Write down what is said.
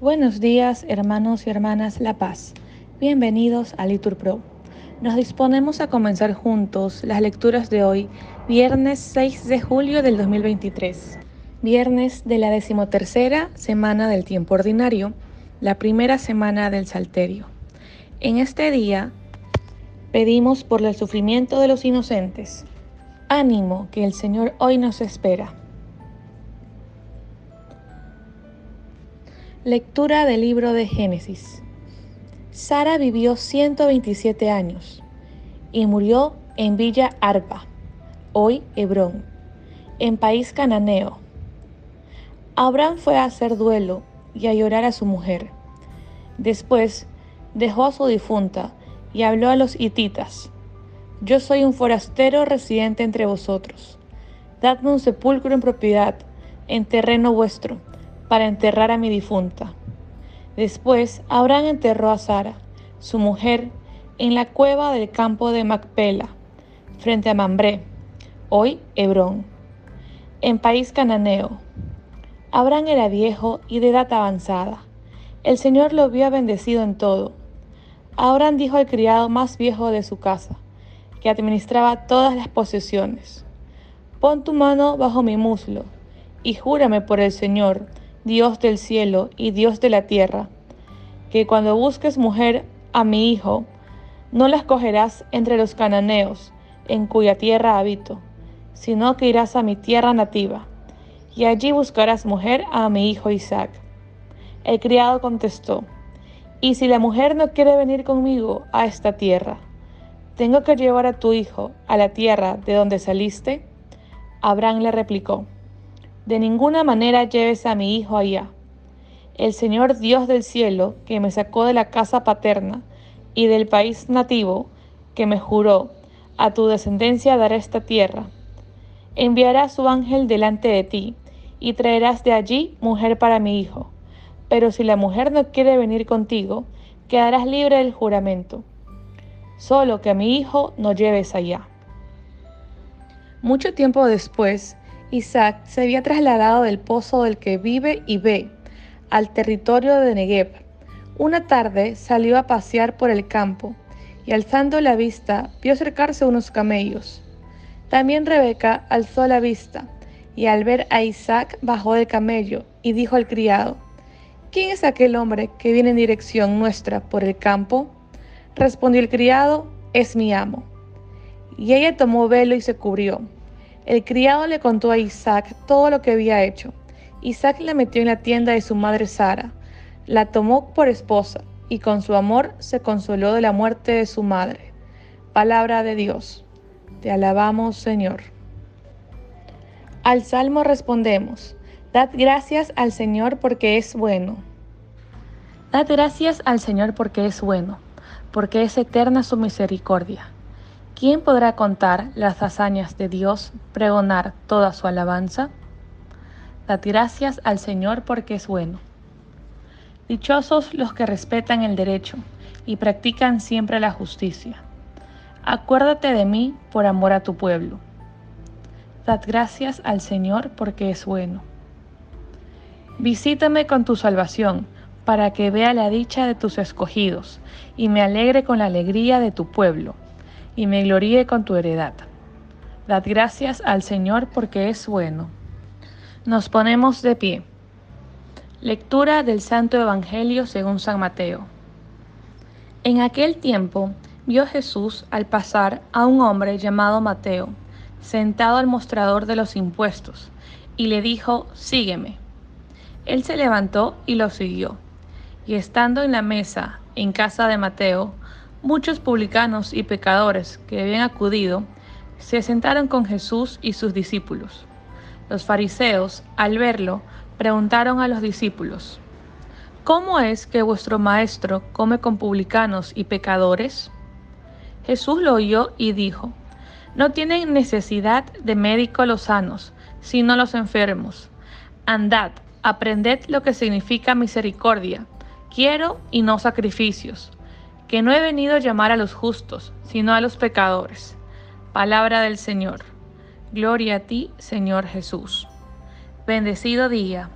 Buenos días, hermanos y hermanas La Paz. Bienvenidos a Litur Pro. Nos disponemos a comenzar juntos las lecturas de hoy, viernes 6 de julio del 2023, viernes de la decimotercera semana del tiempo ordinario, la primera semana del Salterio. En este día pedimos por el sufrimiento de los inocentes. Ánimo que el Señor hoy nos espera. Lectura del libro de Génesis. Sara vivió 127 años y murió en Villa Arpa, hoy Hebrón, en país cananeo. Abraham fue a hacer duelo y a llorar a su mujer. Después dejó a su difunta y habló a los hititas. Yo soy un forastero residente entre vosotros. Dadme un sepulcro en propiedad, en terreno vuestro para enterrar a mi difunta. Después Abraham enterró a Sara, su mujer, en la cueva del campo de Macpela, frente a Mambré, hoy Hebrón, en país cananeo. Abraham era viejo y de edad avanzada. El Señor lo había bendecido en todo. Abraham dijo al criado más viejo de su casa, que administraba todas las posesiones, Pon tu mano bajo mi muslo y júrame por el Señor, Dios del cielo y Dios de la tierra, que cuando busques mujer a mi hijo, no la escogerás entre los cananeos, en cuya tierra habito, sino que irás a mi tierra nativa, y allí buscarás mujer a mi hijo Isaac. El criado contestó, ¿y si la mujer no quiere venir conmigo a esta tierra? ¿Tengo que llevar a tu hijo a la tierra de donde saliste? Abraham le replicó, de ninguna manera lleves a mi hijo allá. El Señor Dios del cielo, que me sacó de la casa paterna y del país nativo, que me juró, a tu descendencia dará esta tierra. Enviará su ángel delante de ti, y traerás de allí mujer para mi hijo. Pero si la mujer no quiere venir contigo, quedarás libre del juramento. Solo que a mi hijo no lleves allá. Mucho tiempo después, Isaac se había trasladado del pozo del que vive y ve al territorio de Negev. Una tarde salió a pasear por el campo y alzando la vista vio acercarse unos camellos. También Rebeca alzó la vista y al ver a Isaac bajó del camello y dijo al criado, ¿quién es aquel hombre que viene en dirección nuestra por el campo? Respondió el criado, es mi amo. Y ella tomó velo y se cubrió. El criado le contó a Isaac todo lo que había hecho. Isaac la metió en la tienda de su madre Sara, la tomó por esposa y con su amor se consoló de la muerte de su madre. Palabra de Dios. Te alabamos, Señor. Al salmo respondemos, Dad gracias al Señor porque es bueno. Dad gracias al Señor porque es bueno, porque es eterna su misericordia. ¿Quién podrá contar las hazañas de Dios, pregonar toda su alabanza? Dad gracias al Señor porque es bueno. Dichosos los que respetan el derecho y practican siempre la justicia. Acuérdate de mí por amor a tu pueblo. Dad gracias al Señor porque es bueno. Visítame con tu salvación, para que vea la dicha de tus escogidos, y me alegre con la alegría de tu pueblo y me gloríe con tu heredad. Dad gracias al Señor porque es bueno. Nos ponemos de pie. Lectura del Santo Evangelio según San Mateo. En aquel tiempo vio Jesús al pasar a un hombre llamado Mateo, sentado al mostrador de los impuestos, y le dijo, Sígueme. Él se levantó y lo siguió. Y estando en la mesa en casa de Mateo, Muchos publicanos y pecadores que habían acudido se sentaron con Jesús y sus discípulos. Los fariseos, al verlo, preguntaron a los discípulos, ¿Cómo es que vuestro maestro come con publicanos y pecadores? Jesús lo oyó y dijo, No tienen necesidad de médico los sanos, sino los enfermos. Andad, aprended lo que significa misericordia. Quiero y no sacrificios que no he venido a llamar a los justos, sino a los pecadores. Palabra del Señor. Gloria a ti, Señor Jesús. Bendecido día.